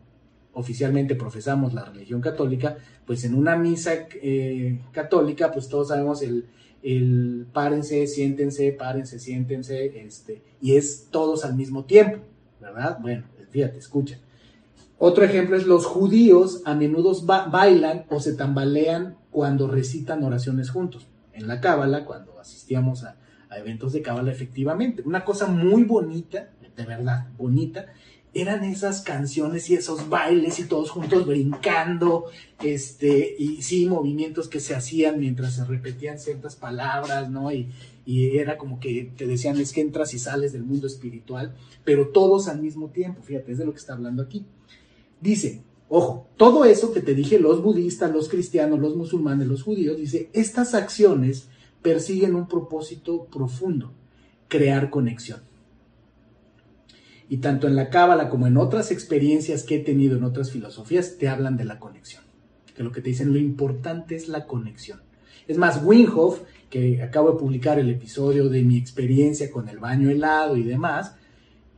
oficialmente profesamos la religión católica, pues en una misa eh, católica, pues todos sabemos el, el párense, siéntense, párense, siéntense, este, y es todos al mismo tiempo, ¿verdad? Bueno, fíjate, escucha. Otro ejemplo es los judíos a menudo bailan o se tambalean cuando recitan oraciones juntos. En la Cábala, cuando asistíamos a, a eventos de Cábala, efectivamente. Una cosa muy bonita, de verdad, bonita, eran esas canciones y esos bailes y todos juntos brincando, este, y sí, movimientos que se hacían mientras se repetían ciertas palabras, ¿no? Y, y era como que te decían, es que entras y sales del mundo espiritual, pero todos al mismo tiempo, fíjate, es de lo que está hablando aquí. Dice, ojo, todo eso que te dije, los budistas, los cristianos, los musulmanes, los judíos, dice, estas acciones persiguen un propósito profundo, crear conexión. Y tanto en la Cábala como en otras experiencias que he tenido en otras filosofías, te hablan de la conexión. Que lo que te dicen, lo importante es la conexión. Es más, Winhoff, que acabo de publicar el episodio de mi experiencia con el baño helado y demás,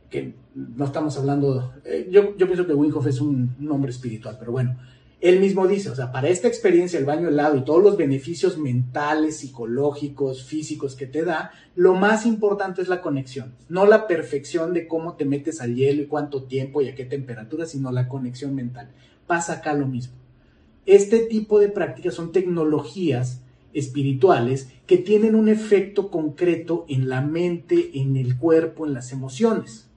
que no estamos hablando, eh, yo, yo, pienso que Winhoff es un, un hombre espiritual, pero bueno, él mismo dice, o sea, para esta experiencia, el baño helado y todos los beneficios mentales, psicológicos, físicos que te da, lo más importante es la conexión, no la perfección de cómo te metes al hielo y cuánto tiempo y a qué temperatura, sino la conexión mental. Pasa acá lo mismo. Este tipo de prácticas son tecnologías espirituales que tienen un efecto concreto en la mente, en el cuerpo, en las emociones.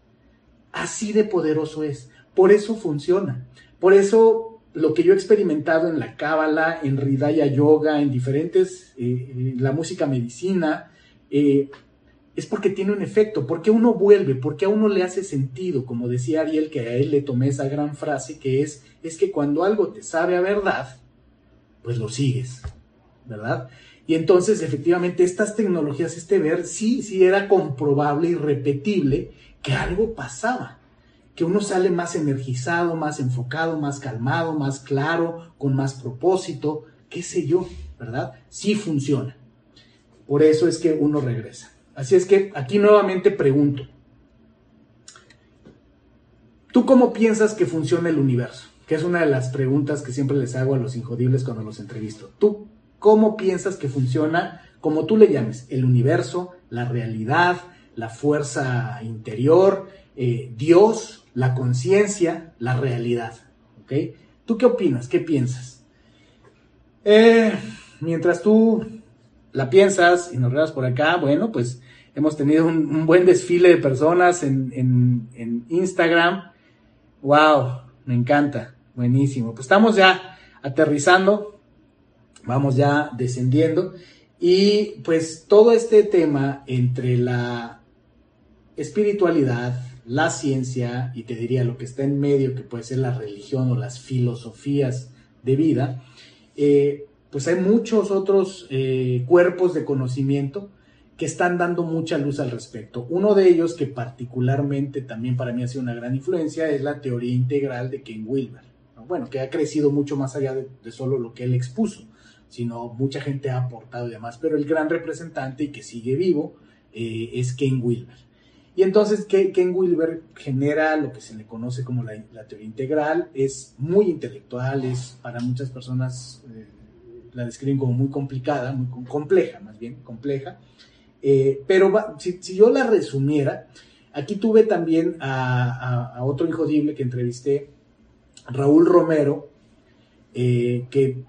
Así de poderoso es. Por eso funciona. Por eso lo que yo he experimentado en la Cábala, en Ridaya Yoga, en diferentes, eh, la música medicina, eh, es porque tiene un efecto, porque uno vuelve, porque a uno le hace sentido, como decía Ariel, que a él le tomé esa gran frase, que es, es que cuando algo te sabe a verdad, pues lo sigues, ¿verdad? Y entonces, efectivamente, estas tecnologías, este ver, sí, sí era comprobable y repetible que algo pasaba que uno sale más energizado, más enfocado, más calmado, más claro, con más propósito, qué sé yo, ¿verdad? Sí funciona. Por eso es que uno regresa. Así es que aquí nuevamente pregunto, ¿tú cómo piensas que funciona el universo? Que es una de las preguntas que siempre les hago a los injodibles cuando los entrevisto. ¿Tú cómo piensas que funciona, como tú le llames, el universo, la realidad, la fuerza interior, eh, Dios, la conciencia, la realidad. ¿Ok? ¿Tú qué opinas? ¿Qué piensas? Eh, mientras tú la piensas y nos veas por acá, bueno, pues hemos tenido un, buen desfile de personas en, en, Instagram. ¡Wow! Me encanta. Buenísimo. Pues estamos ya aterrizando, vamos ya descendiendo. Y pues todo este tema entre la espiritualidad, la ciencia y te diría lo que está en medio, que puede ser la religión o las filosofías de vida, eh, pues hay muchos otros eh, cuerpos de conocimiento que están dando mucha luz al respecto. Uno de ellos, que particularmente también para mí ha sido una gran influencia, es la teoría integral de Ken Wilber. Bueno, que ha crecido mucho más allá de, solo lo que él expuso, sino mucha gente ha aportado y demás, pero el gran representante y que sigue vivo eh, es Ken Wilber. Y entonces Ken Wilber genera lo que se le conoce como la, teoría integral, es muy intelectual, es para muchas personas eh, la describen como muy complicada, muy compleja, más bien compleja, eh, pero si, yo la resumiera, aquí tuve también a, otro injodible que entrevisté, Raúl Romero, eh, que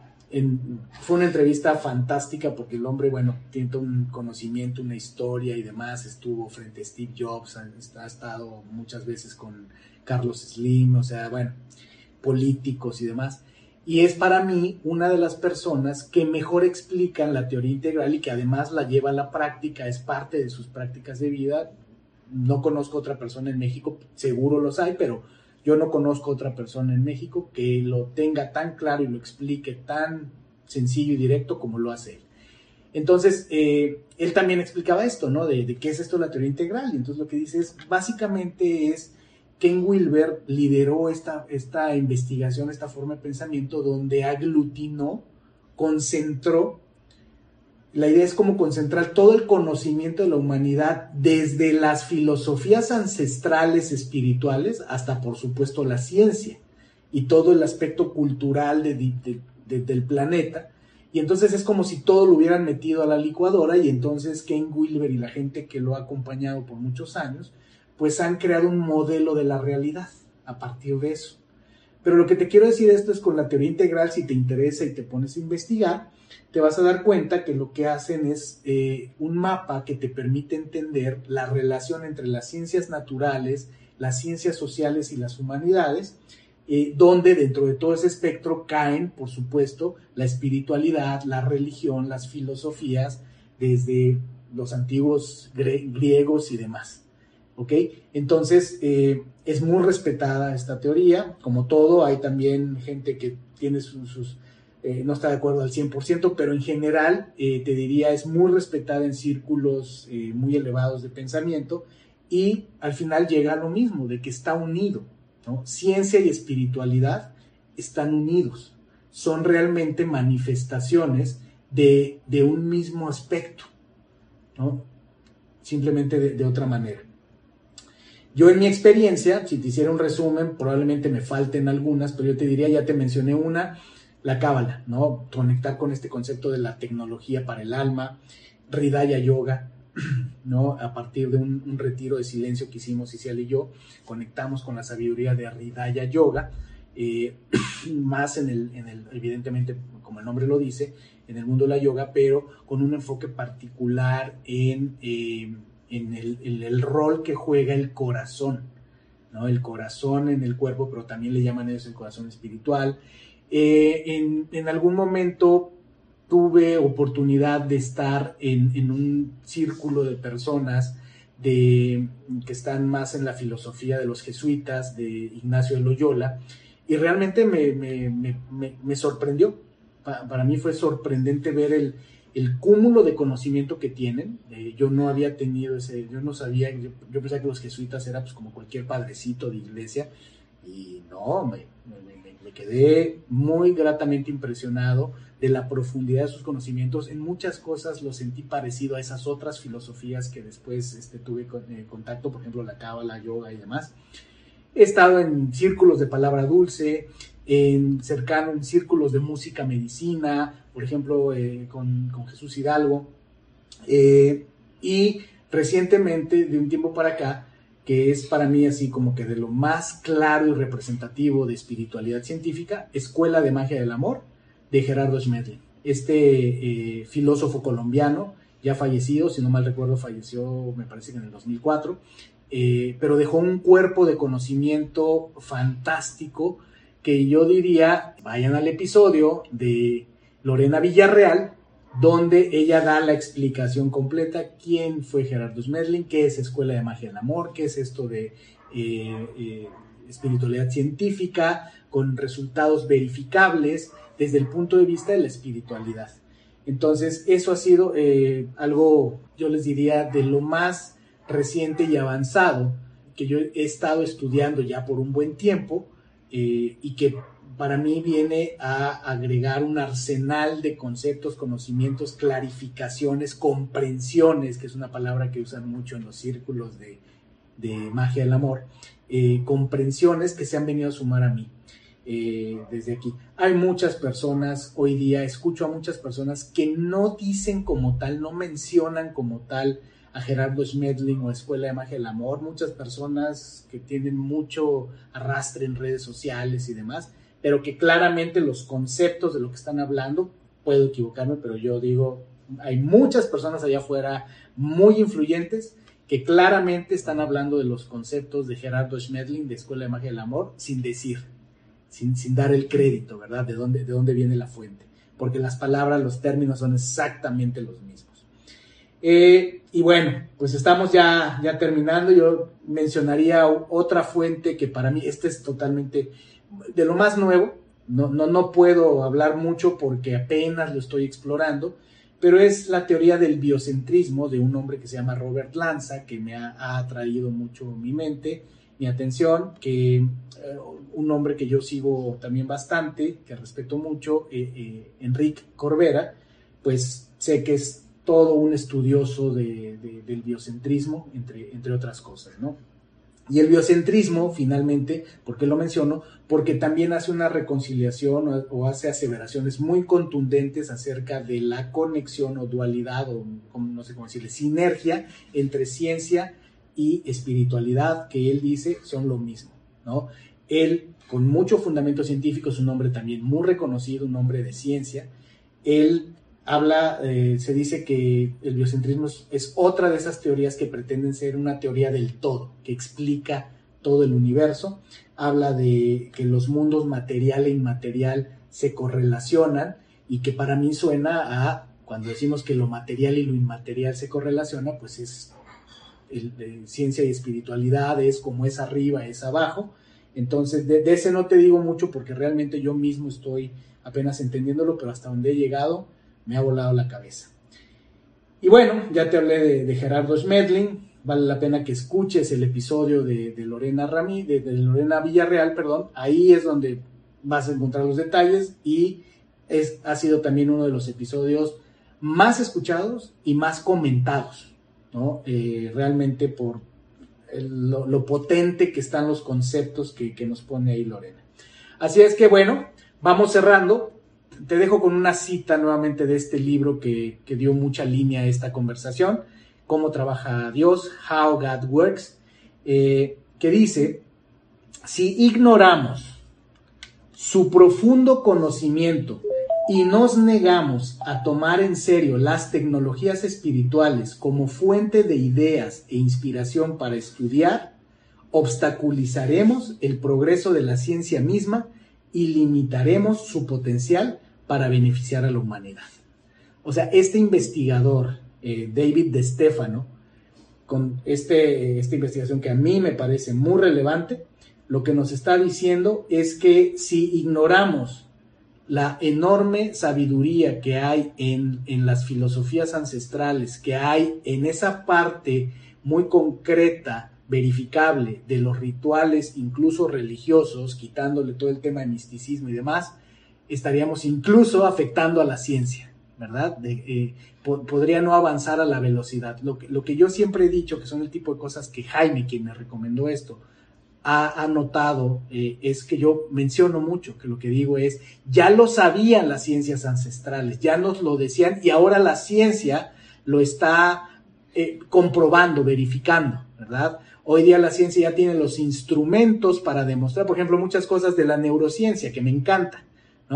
fue una entrevista fantástica porque el hombre, bueno, tiene un conocimiento, una historia y demás. Estuvo frente a Steve Jobs, ha, estado muchas veces con Carlos Slim, o sea, bueno, políticos y demás. Y es para mí una de las personas que mejor explican la teoría integral y que además la lleva a la práctica, es parte de sus prácticas de vida. No conozco otra persona en México, seguro los hay, pero yo no conozco otra persona en México que lo tenga tan claro y lo explique tan sencillo y directo como lo hace él. Entonces, eh, él también explicaba esto, ¿no? De, qué es esto la teoría integral. Y entonces lo que dice es, básicamente es, Ken Wilber lideró esta, esta investigación, esta forma de pensamiento donde aglutinó, concentró la idea es como concentrar todo el conocimiento de la humanidad desde las filosofías ancestrales espirituales hasta por supuesto la ciencia. y todo el aspecto cultural del planeta. Y entonces es como si todo lo hubieran metido a la licuadora y entonces Ken Wilber y la gente que lo ha acompañado por muchos años, pues han creado un modelo de la realidad a partir de eso. Pero lo que te quiero decir esto es con la teoría integral, si te interesa y te pones a investigar, te vas a dar cuenta que lo que hacen es eh, un mapa que te permite entender la relación entre las ciencias naturales, las ciencias sociales y las humanidades, eh, donde dentro de todo ese espectro caen, por supuesto, la espiritualidad, la religión, las filosofías, desde los antiguos griegos y demás. Entonces, eh, es muy respetada esta teoría. Como todo, hay también gente que tiene sus, eh, no está de acuerdo al 100%, pero en general, te diría, es muy respetada en círculos muy elevados de pensamiento y al final llega a lo mismo, de que está unido. Ciencia y espiritualidad están unidos, son realmente manifestaciones de, un mismo aspecto, simplemente de, otra manera. Yo en mi experiencia, si te hiciera un resumen, probablemente me falten algunas, pero yo te diría, ya te mencioné una, la cábala, ¿no? Conectar con este concepto de la tecnología para el alma, Ridaya Yoga, ¿no? A partir de un, retiro de silencio que hicimos Icial y yo, conectamos con la sabiduría de Ridaya Yoga, eh, más en el, en el, evidentemente, como el nombre lo dice, en el mundo de la yoga, pero con un enfoque particular en, eh, en, el, rol que juega el corazón, ¿no? El corazón en el cuerpo, pero también le llaman ellos el corazón espiritual. Eh, en, algún momento tuve oportunidad de estar en, un círculo de personas que están más en la filosofía de los jesuitas, de Ignacio de Loyola, y realmente me, sorprendió. para mí fue sorprendente ver el, cúmulo de conocimiento que tienen. Eh, yo no había tenido ese, yo no sabía, yo, pensaba que los jesuitas eran pues, como cualquier padrecito de iglesia, y no, me quedé muy gratamente impresionado de la profundidad de sus conocimientos. En muchas cosas lo sentí parecido a esas otras filosofías que después este, tuve eh, contacto, por ejemplo, la cábala, yoga y demás. He estado en círculos de palabra dulce, en cercano en círculos de música medicina, por ejemplo, eh, con, Jesús Hidalgo. Eh, y recientemente, de un tiempo para acá, que es para mí así como que de lo más claro y representativo de espiritualidad científica, Escuela de Magia del Amor, de Gerardo Schmedlin, este eh, filósofo colombiano, ya fallecido, si no mal recuerdo, falleció, me parece que en el 2004, eh, pero dejó un cuerpo de conocimiento fantástico que yo diría, vayan al episodio de Lorena Villarreal, donde ella da la explicación completa, quién fue Gerardo Schmedlin, qué es Escuela de Magia del Amor, qué es esto de eh, espiritualidad científica, con resultados verificables, desde el punto de vista de la espiritualidad. Entonces, eso ha sido eh, algo, yo les diría, de lo más reciente y avanzado que yo he estado estudiando ya por un buen tiempo eh, y que para mí viene a agregar un arsenal de conceptos, conocimientos, clarificaciones, comprensiones, que es una palabra que usan mucho en los círculos de, magia del amor, eh, comprensiones que se han venido a sumar a mí. Eh, desde aquí. Hay muchas personas, hoy día escucho a muchas personas que no dicen como tal, no mencionan como tal a Gerardo Schmedling o Escuela de Magia del Amor, muchas personas que tienen mucho arrastre en redes sociales y demás, pero que claramente los conceptos de lo que están hablando, puedo equivocarme, pero yo digo, hay muchas personas allá afuera muy influyentes que claramente están hablando de los conceptos de Gerardo Schmedling de Escuela de Magia del Amor sin decir sin, dar el crédito, ¿verdad? De dónde, de dónde viene la fuente. Porque las palabras, los términos son exactamente los mismos. Eh, y bueno, pues estamos ya, ya terminando. Yo mencionaría otra fuente que para mí, este es totalmente de lo más nuevo. No, no, no puedo hablar mucho porque apenas lo estoy explorando, pero es la teoría del biocentrismo de un hombre que se llama Robert Lanza, que me ha, ha atraído mucho mi mente mi atención, que eh, un hombre que yo sigo también bastante, que respeto mucho, eh, eh, Enrique Corbera, pues sé que es todo un estudioso del biocentrismo, entre, entre otras cosas, ¿no? Y el biocentrismo, finalmente, ¿por qué lo menciono? Porque también hace una reconciliación o, hace aseveraciones muy contundentes acerca de la conexión o dualidad o no sé cómo decirle, sinergia entre ciencia y espiritualidad, que él dice son lo mismo, ¿no? Él, con mucho fundamento científico, es un hombre también muy reconocido, un hombre de ciencia. Él habla, eh, se dice que el biocentrismo es, otra de esas teorías que pretenden ser una teoría del todo, que explica todo el universo. Habla de que los mundos material e inmaterial se correlacionan y que para mí suena a, cuando decimos que lo material y lo inmaterial se correlacionan, pues es ciencia y espiritualidad, es como es arriba, es abajo. Entonces, de, ese no te digo mucho porque realmente yo mismo estoy apenas entendiéndolo, pero hasta donde he llegado, me ha volado la cabeza. Y bueno, ya te hablé de, Gerardo Schmedling, vale la pena que escuches el episodio de, Lorena Rami, de, Lorena Villarreal, perdón, ahí es donde vas a encontrar los detalles y es, ha sido también uno de los episodios más escuchados y más comentados, ¿no? Eh, realmente por lo, potente que están los conceptos que, que nos pone ahí Lorena. Así es que bueno, vamos cerrando te dejo con una cita nuevamente de este libro que, dio mucha línea a esta conversación, Cómo trabaja Dios, How God Works, eh, que dice, si ignoramos su profundo conocimiento y nos negamos a tomar en serio las tecnologías espirituales como fuente de ideas e inspiración para estudiar, obstaculizaremos el progreso de la ciencia misma y limitaremos su potencial para beneficiar a la humanidad. O sea, este investigador, eh, David De Stefano, con este, esta investigación que a mí me parece muy relevante, lo que nos está diciendo es que si ignoramos la enorme sabiduría que hay en, en, las filosofías ancestrales, que hay en esa parte muy concreta, verificable de los rituales, incluso religiosos, quitándole todo el tema de misticismo y demás, estaríamos incluso afectando a la ciencia, ¿verdad? Eh, podría no avanzar a la velocidad. Lo que, yo siempre he dicho, que son el tipo de cosas que Jaime, quien me recomendó esto, ha, notado, eh, es que yo menciono mucho, que lo que digo es, ya lo sabían las ciencias ancestrales, ya nos lo decían y ahora la ciencia lo está eh, comprobando, verificando, ¿verdad? Hoy día la ciencia ya tiene los instrumentos para demostrar, por ejemplo, muchas cosas de la neurociencia, que me encanta.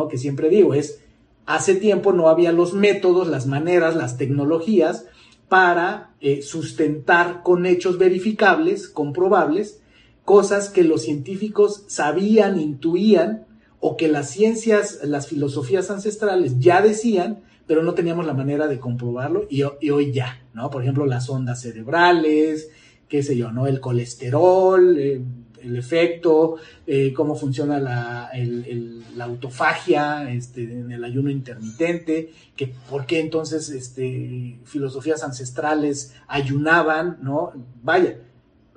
Que siempre digo, es, hace tiempo no había los métodos, las maneras, las tecnologías para eh, sustentar con hechos verificables, comprobables, cosas que los científicos sabían, intuían, o que las ciencias, las filosofías ancestrales ya decían, pero no teníamos la manera de comprobarlo y, hoy ya, ¿no? Por ejemplo, las ondas cerebrales, qué sé yo, ¿no? El colesterol, eh, el efecto, eh, cómo funciona la, autofagia este, en el ayuno intermitente, que por qué entonces este, filosofías ancestrales ayunaban, ¿no? Vaya,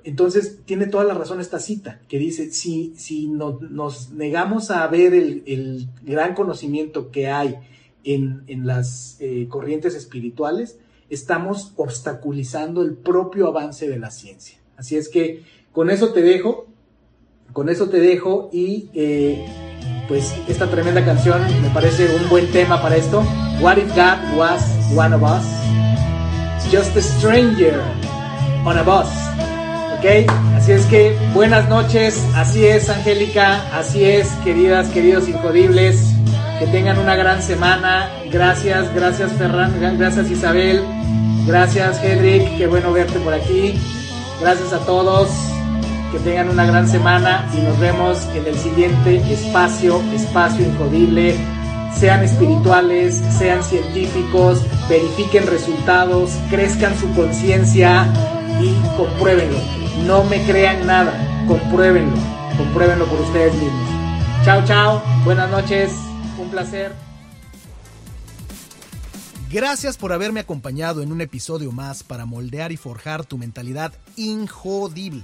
entonces tiene toda la razón esta cita, que dice, si, si nos negamos a ver el, gran conocimiento que hay en, las eh, corrientes espirituales, estamos obstaculizando el propio avance de la ciencia. Así es que con eso te dejo con eso te dejo y eh, pues esta tremenda canción me parece un buen tema para esto. What if God was one of us? Just a stranger on a bus. ¿Ok? Así es que buenas noches, así es Angélica, así es queridas, queridos incodibles. Que tengan una gran semana. Gracias, gracias Ferran, gracias Isabel, gracias Hedrick, qué bueno verte por aquí. Gracias a todos que tengan una gran semana y nos vemos en el siguiente espacio, espacio incodible. Sean espirituales, sean científicos, verifiquen resultados, crezcan su conciencia y compruébenlo. No me crean nada, compruébenlo, compruébenlo por ustedes mismos. Chao, chao, buenas noches, un placer. Gracias por haberme acompañado en un episodio más para moldear y forjar tu mentalidad injodible.